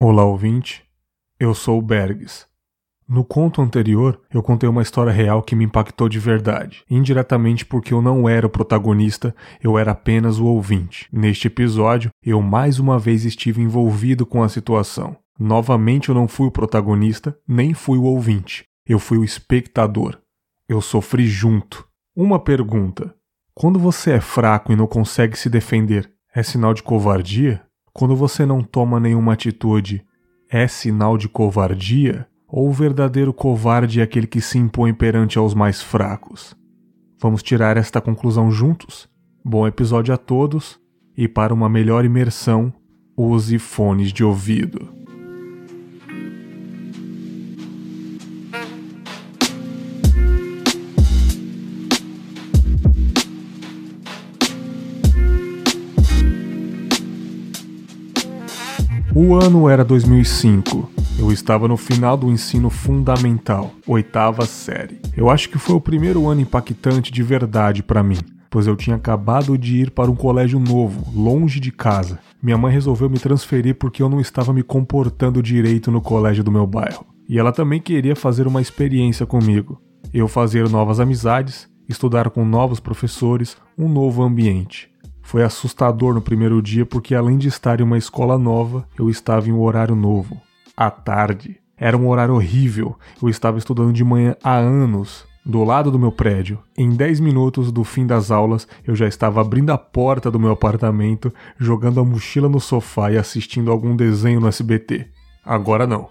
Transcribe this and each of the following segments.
Olá, ouvinte. Eu sou o Bergs. No conto anterior, eu contei uma história real que me impactou de verdade, indiretamente porque eu não era o protagonista, eu era apenas o ouvinte. Neste episódio, eu mais uma vez estive envolvido com a situação. Novamente, eu não fui o protagonista, nem fui o ouvinte. Eu fui o espectador. Eu sofri junto. Uma pergunta: quando você é fraco e não consegue se defender, é sinal de covardia? Quando você não toma nenhuma atitude, é sinal de covardia? Ou o verdadeiro covarde é aquele que se impõe perante aos mais fracos? Vamos tirar esta conclusão juntos? Bom episódio a todos e para uma melhor imersão, use fones de ouvido. O ano era 2005. Eu estava no final do ensino fundamental, oitava série. Eu acho que foi o primeiro ano impactante de verdade para mim, pois eu tinha acabado de ir para um colégio novo, longe de casa. Minha mãe resolveu me transferir porque eu não estava me comportando direito no colégio do meu bairro. E ela também queria fazer uma experiência comigo. Eu fazer novas amizades, estudar com novos professores, um novo ambiente. Foi assustador no primeiro dia porque, além de estar em uma escola nova, eu estava em um horário novo. À tarde. Era um horário horrível. Eu estava estudando de manhã há anos, do lado do meu prédio. Em 10 minutos do fim das aulas, eu já estava abrindo a porta do meu apartamento, jogando a mochila no sofá e assistindo algum desenho no SBT. Agora não.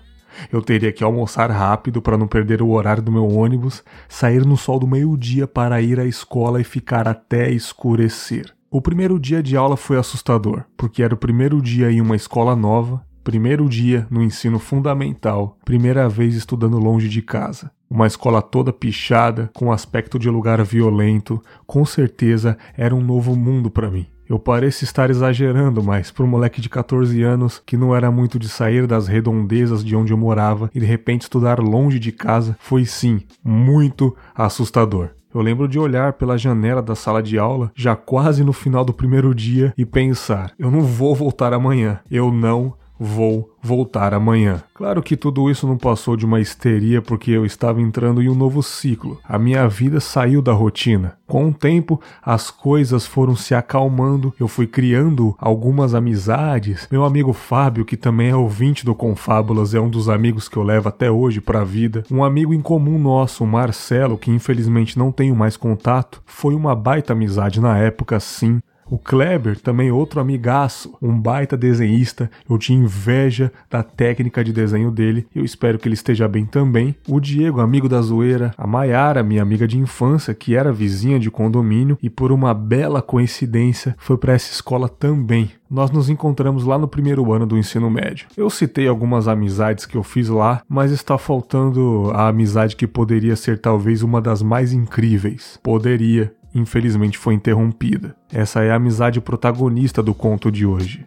Eu teria que almoçar rápido para não perder o horário do meu ônibus, sair no sol do meio-dia para ir à escola e ficar até escurecer. O primeiro dia de aula foi assustador, porque era o primeiro dia em uma escola nova, primeiro dia no ensino fundamental, primeira vez estudando longe de casa. Uma escola toda pichada, com aspecto de lugar violento, com certeza era um novo mundo para mim. Eu pareço estar exagerando, mas para um moleque de 14 anos que não era muito de sair das redondezas de onde eu morava e de repente estudar longe de casa, foi sim muito assustador. Eu lembro de olhar pela janela da sala de aula, já quase no final do primeiro dia, e pensar: eu não vou voltar amanhã. Eu não vou voltar amanhã. Claro que tudo isso não passou de uma histeria porque eu estava entrando em um novo ciclo. A minha vida saiu da rotina. Com o tempo, as coisas foram se acalmando, eu fui criando algumas amizades. Meu amigo Fábio, que também é ouvinte do Confábulas, é um dos amigos que eu levo até hoje para a vida. Um amigo em comum nosso, o Marcelo, que infelizmente não tenho mais contato, foi uma baita amizade na época, sim. O Kleber, também outro amigaço, um baita desenhista, eu tinha inveja da técnica de desenho dele, eu espero que ele esteja bem também. O Diego, amigo da zoeira, a Maiara, minha amiga de infância, que era vizinha de condomínio e por uma bela coincidência foi para essa escola também. Nós nos encontramos lá no primeiro ano do ensino médio. Eu citei algumas amizades que eu fiz lá, mas está faltando a amizade que poderia ser talvez uma das mais incríveis. Poderia, infelizmente foi interrompida. Essa é a amizade protagonista do conto de hoje.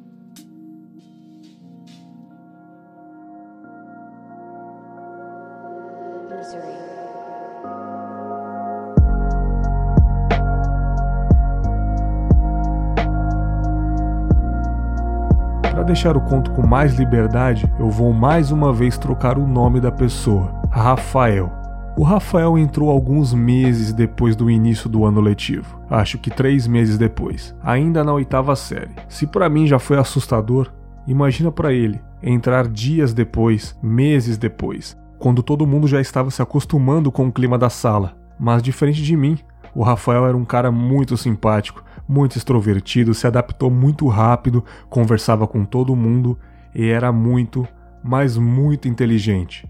Para deixar o conto com mais liberdade, eu vou mais uma vez trocar o nome da pessoa, Rafael. O Rafael entrou alguns meses depois do início do ano letivo. Acho que três meses depois, ainda na oitava série. Se para mim já foi assustador, imagina para ele entrar dias depois, meses depois, quando todo mundo já estava se acostumando com o clima da sala. Mas diferente de mim, o Rafael era um cara muito simpático, muito extrovertido, se adaptou muito rápido, conversava com todo mundo e era muito, mas muito inteligente.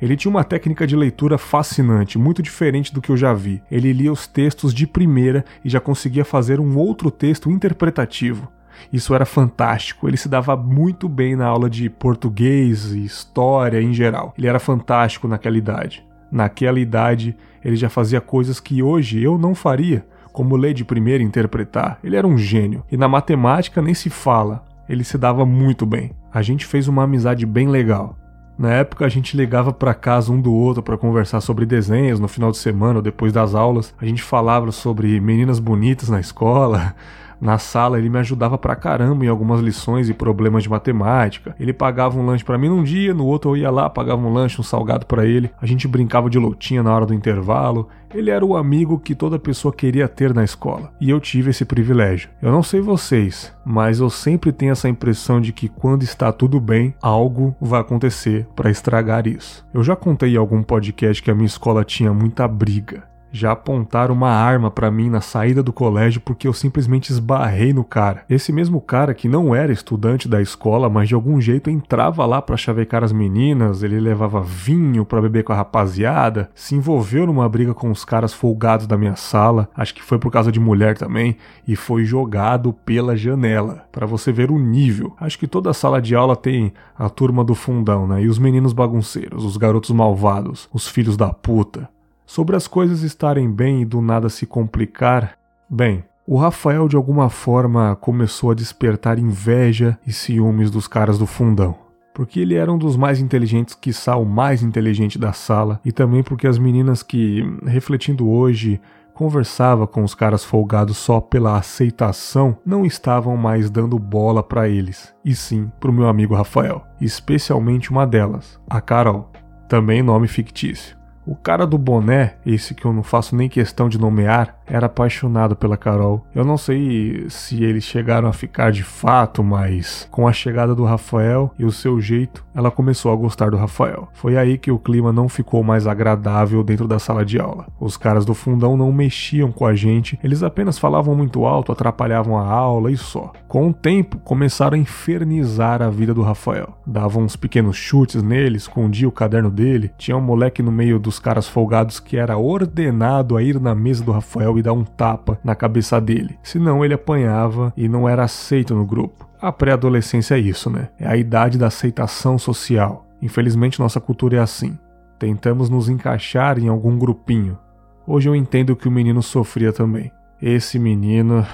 Ele tinha uma técnica de leitura fascinante, muito diferente do que eu já vi. Ele lia os textos de primeira e já conseguia fazer um outro texto interpretativo. Isso era fantástico. Ele se dava muito bem na aula de português e história em geral. Ele era fantástico naquela idade. Naquela idade, ele já fazia coisas que hoje eu não faria, como ler de primeira e interpretar. Ele era um gênio. E na matemática nem se fala. Ele se dava muito bem. A gente fez uma amizade bem legal. Na época a gente ligava para casa um do outro para conversar sobre desenhos no final de semana ou depois das aulas. A gente falava sobre meninas bonitas na escola, Na sala ele me ajudava pra caramba em algumas lições e problemas de matemática. Ele pagava um lanche para mim num dia, no outro eu ia lá, pagava um lanche, um salgado para ele. A gente brincava de lotinha na hora do intervalo. Ele era o amigo que toda pessoa queria ter na escola. E eu tive esse privilégio. Eu não sei vocês, mas eu sempre tenho essa impressão de que quando está tudo bem, algo vai acontecer para estragar isso. Eu já contei em algum podcast que a minha escola tinha muita briga já apontaram uma arma para mim na saída do colégio porque eu simplesmente esbarrei no cara. Esse mesmo cara que não era estudante da escola, mas de algum jeito entrava lá para chavecar as meninas, ele levava vinho para beber com a rapaziada, se envolveu numa briga com os caras folgados da minha sala, acho que foi por causa de mulher também, e foi jogado pela janela. Para você ver o nível. Acho que toda sala de aula tem a turma do fundão, né? E os meninos bagunceiros, os garotos malvados, os filhos da puta. Sobre as coisas estarem bem e do nada se complicar, bem, o Rafael de alguma forma começou a despertar inveja e ciúmes dos caras do fundão. Porque ele era um dos mais inteligentes, quiçá o mais inteligente da sala, e também porque as meninas que, refletindo hoje, conversava com os caras folgados só pela aceitação, não estavam mais dando bola para eles, e sim pro meu amigo Rafael, especialmente uma delas, a Carol, também nome fictício. O cara do boné, esse que eu não faço nem questão de nomear, era apaixonado pela Carol. Eu não sei se eles chegaram a ficar de fato, mas com a chegada do Rafael e o seu jeito, ela começou a gostar do Rafael. Foi aí que o clima não ficou mais agradável dentro da sala de aula. Os caras do fundão não mexiam com a gente, eles apenas falavam muito alto, atrapalhavam a aula e só. Com o tempo, começaram a infernizar a vida do Rafael. Davam uns pequenos chutes nele, escondia o caderno dele, tinha um moleque no meio dos caras folgados que era ordenado a ir na mesa do Rafael e dar um tapa na cabeça dele. Senão ele apanhava e não era aceito no grupo. A pré-adolescência é isso, né? É a idade da aceitação social. Infelizmente nossa cultura é assim. Tentamos nos encaixar em algum grupinho. Hoje eu entendo que o menino sofria também. Esse menino.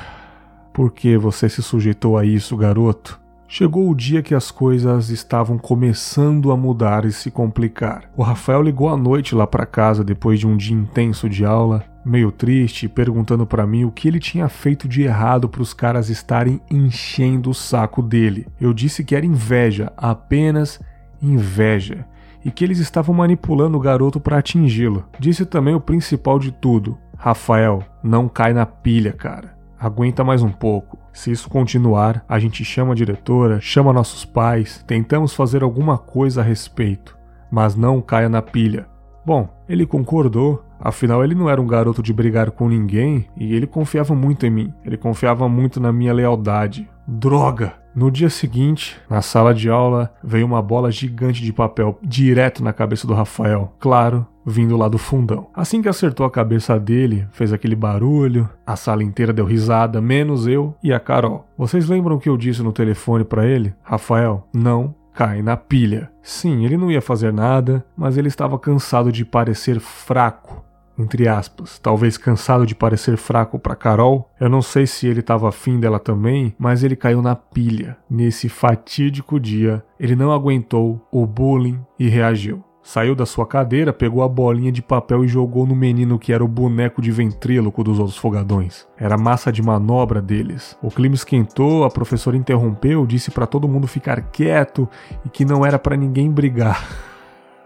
Por que você se sujeitou a isso, garoto? Chegou o dia que as coisas estavam começando a mudar e se complicar. O Rafael ligou à noite lá para casa depois de um dia intenso de aula, meio triste, perguntando para mim o que ele tinha feito de errado para os caras estarem enchendo o saco dele. Eu disse que era inveja, apenas inveja, e que eles estavam manipulando o garoto para atingi-lo. Disse também o principal de tudo: Rafael, não cai na pilha, cara. Aguenta mais um pouco. Se isso continuar, a gente chama a diretora, chama nossos pais, tentamos fazer alguma coisa a respeito, mas não caia na pilha. Bom, ele concordou, afinal ele não era um garoto de brigar com ninguém e ele confiava muito em mim, ele confiava muito na minha lealdade. Droga! No dia seguinte, na sala de aula, veio uma bola gigante de papel direto na cabeça do Rafael. Claro, vindo lá do fundão. Assim que acertou a cabeça dele, fez aquele barulho, a sala inteira deu risada, menos eu e a Carol. Vocês lembram que eu disse no telefone para ele? Rafael, não cai na pilha. Sim, ele não ia fazer nada, mas ele estava cansado de parecer fraco. Entre aspas, talvez cansado de parecer fraco para Carol, eu não sei se ele estava afim dela também, mas ele caiu na pilha. Nesse fatídico dia, ele não aguentou o bullying e reagiu. Saiu da sua cadeira, pegou a bolinha de papel e jogou no menino que era o boneco de ventríloco dos outros fogadões. Era massa de manobra deles. O clima esquentou, a professora interrompeu, disse para todo mundo ficar quieto e que não era para ninguém brigar.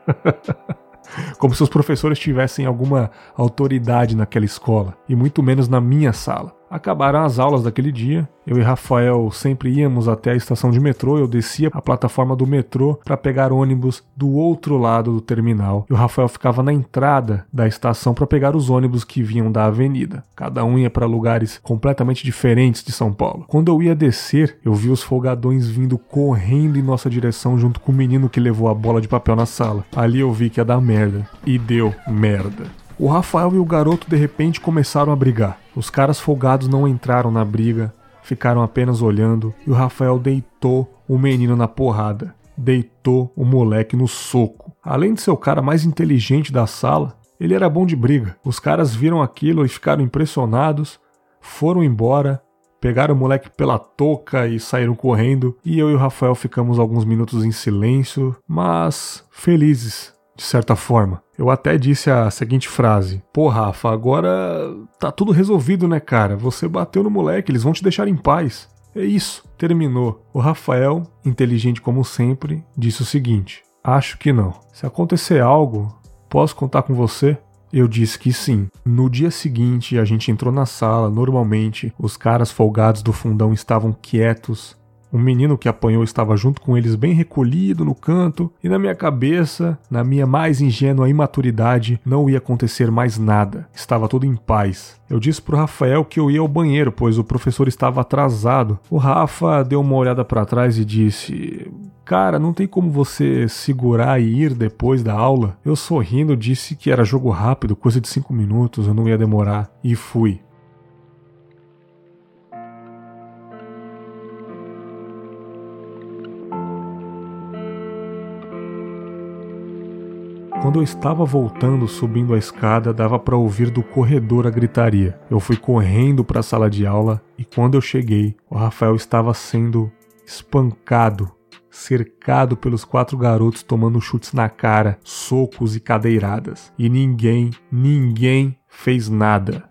Como se os professores tivessem alguma autoridade naquela escola, e muito menos na minha sala. Acabaram as aulas daquele dia. Eu e Rafael sempre íamos até a estação de metrô. Eu descia a plataforma do metrô para pegar ônibus do outro lado do terminal. E o Rafael ficava na entrada da estação para pegar os ônibus que vinham da avenida. Cada um ia para lugares completamente diferentes de São Paulo. Quando eu ia descer, eu vi os folgadões vindo correndo em nossa direção junto com o menino que levou a bola de papel na sala. Ali eu vi que ia dar merda. E deu merda. O Rafael e o garoto de repente começaram a brigar. Os caras folgados não entraram na briga, ficaram apenas olhando e o Rafael deitou o menino na porrada. Deitou o moleque no soco. Além de ser o cara mais inteligente da sala, ele era bom de briga. Os caras viram aquilo e ficaram impressionados, foram embora, pegaram o moleque pela touca e saíram correndo. E eu e o Rafael ficamos alguns minutos em silêncio, mas felizes, de certa forma. Eu até disse a seguinte frase: Pô, Rafa, agora tá tudo resolvido, né, cara? Você bateu no moleque, eles vão te deixar em paz. É isso, terminou. O Rafael, inteligente como sempre, disse o seguinte: Acho que não. Se acontecer algo, posso contar com você? Eu disse que sim. No dia seguinte, a gente entrou na sala. Normalmente, os caras folgados do fundão estavam quietos, um menino que apanhou estava junto com eles, bem recolhido no canto, e na minha cabeça, na minha mais ingênua imaturidade, não ia acontecer mais nada. Estava tudo em paz. Eu disse pro Rafael que eu ia ao banheiro, pois o professor estava atrasado. O Rafa deu uma olhada para trás e disse: Cara, não tem como você segurar e ir depois da aula? Eu sorrindo disse que era jogo rápido, coisa de cinco minutos, eu não ia demorar. E fui. Quando eu estava voltando subindo a escada, dava para ouvir do corredor a gritaria. Eu fui correndo para a sala de aula e quando eu cheguei, o Rafael estava sendo espancado, cercado pelos quatro garotos tomando chutes na cara, socos e cadeiradas. E ninguém, ninguém fez nada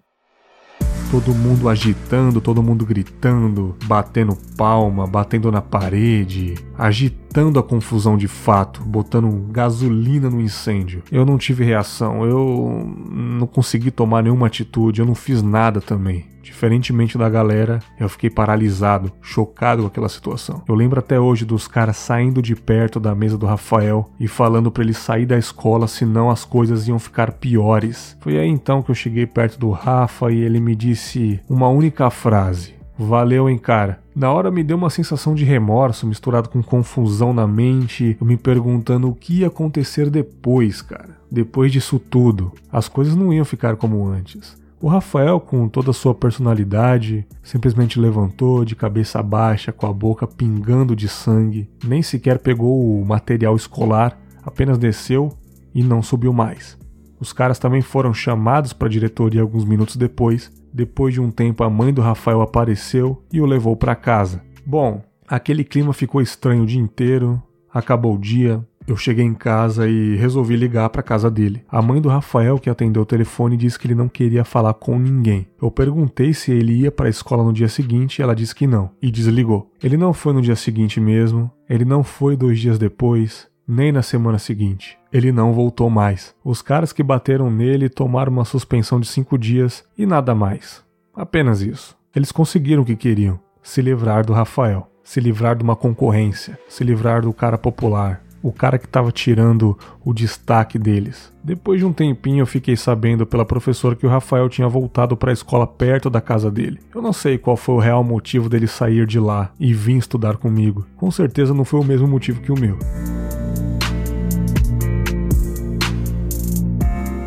todo mundo agitando, todo mundo gritando, batendo palma, batendo na parede, agitando a confusão de fato, botando gasolina no incêndio. Eu não tive reação, eu não consegui tomar nenhuma atitude, eu não fiz nada também. Diferentemente da galera, eu fiquei paralisado, chocado com aquela situação. Eu lembro até hoje dos caras saindo de perto da mesa do Rafael e falando para ele sair da escola, senão as coisas iam ficar piores. Foi aí então que eu cheguei perto do Rafa e ele me disse uma única frase: Valeu, hein, cara. Na hora me deu uma sensação de remorso misturado com confusão na mente, me perguntando o que ia acontecer depois, cara. Depois disso tudo, as coisas não iam ficar como antes. O Rafael, com toda a sua personalidade, simplesmente levantou de cabeça baixa, com a boca pingando de sangue, nem sequer pegou o material escolar, apenas desceu e não subiu mais. Os caras também foram chamados para a diretoria alguns minutos depois. Depois de um tempo, a mãe do Rafael apareceu e o levou para casa. Bom, aquele clima ficou estranho o dia inteiro. Acabou o dia, eu cheguei em casa e resolvi ligar para casa dele. A mãe do Rafael, que atendeu o telefone, disse que ele não queria falar com ninguém. Eu perguntei se ele ia para a escola no dia seguinte e ela disse que não, e desligou. Ele não foi no dia seguinte mesmo, ele não foi dois dias depois, nem na semana seguinte. Ele não voltou mais. Os caras que bateram nele tomaram uma suspensão de cinco dias e nada mais. Apenas isso. Eles conseguiram o que queriam: se livrar do Rafael, se livrar de uma concorrência, se livrar do cara popular, o cara que estava tirando o destaque deles. Depois de um tempinho eu fiquei sabendo pela professora que o Rafael tinha voltado para a escola perto da casa dele. Eu não sei qual foi o real motivo dele sair de lá e vir estudar comigo. Com certeza não foi o mesmo motivo que o meu.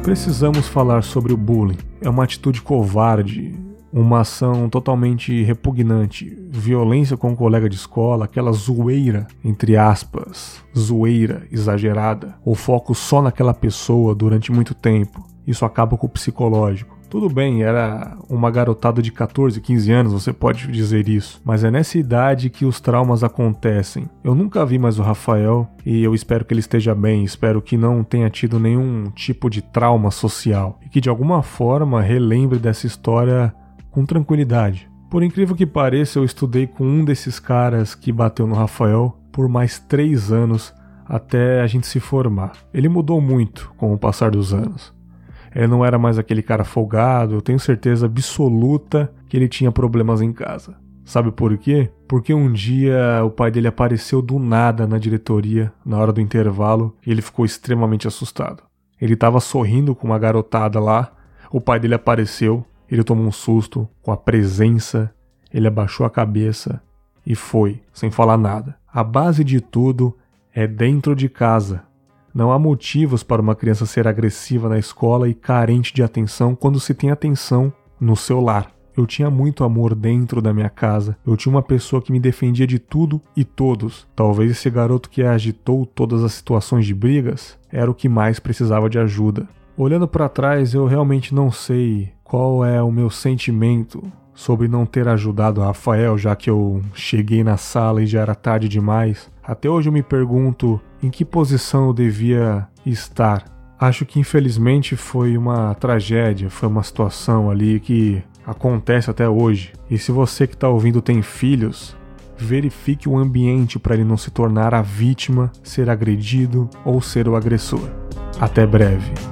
Precisamos falar sobre o bullying. É uma atitude covarde, uma ação totalmente repugnante, violência com um colega de escola, aquela zoeira, entre aspas, zoeira exagerada, o foco só naquela pessoa durante muito tempo. Isso acaba com o psicológico. Tudo bem, era uma garotada de 14, 15 anos, você pode dizer isso, mas é nessa idade que os traumas acontecem. Eu nunca vi mais o Rafael e eu espero que ele esteja bem, espero que não tenha tido nenhum tipo de trauma social e que de alguma forma relembre dessa história com tranquilidade. Por incrível que pareça, eu estudei com um desses caras que bateu no Rafael por mais três anos até a gente se formar. Ele mudou muito com o passar dos anos. Ele não era mais aquele cara folgado, eu tenho certeza absoluta que ele tinha problemas em casa. Sabe por quê? Porque um dia o pai dele apareceu do nada na diretoria, na hora do intervalo, e ele ficou extremamente assustado. Ele estava sorrindo com uma garotada lá, o pai dele apareceu, ele tomou um susto com a presença, ele abaixou a cabeça e foi, sem falar nada. A base de tudo é dentro de casa. Não há motivos para uma criança ser agressiva na escola e carente de atenção quando se tem atenção no seu lar. Eu tinha muito amor dentro da minha casa. Eu tinha uma pessoa que me defendia de tudo e todos. Talvez esse garoto que agitou todas as situações de brigas era o que mais precisava de ajuda. Olhando para trás, eu realmente não sei qual é o meu sentimento sobre não ter ajudado o Rafael, já que eu cheguei na sala e já era tarde demais. Até hoje eu me pergunto em que posição eu devia estar Acho que infelizmente foi uma tragédia, foi uma situação ali que acontece até hoje. E se você que está ouvindo tem filhos, verifique o ambiente para ele não se tornar a vítima, ser agredido ou ser o agressor. Até breve.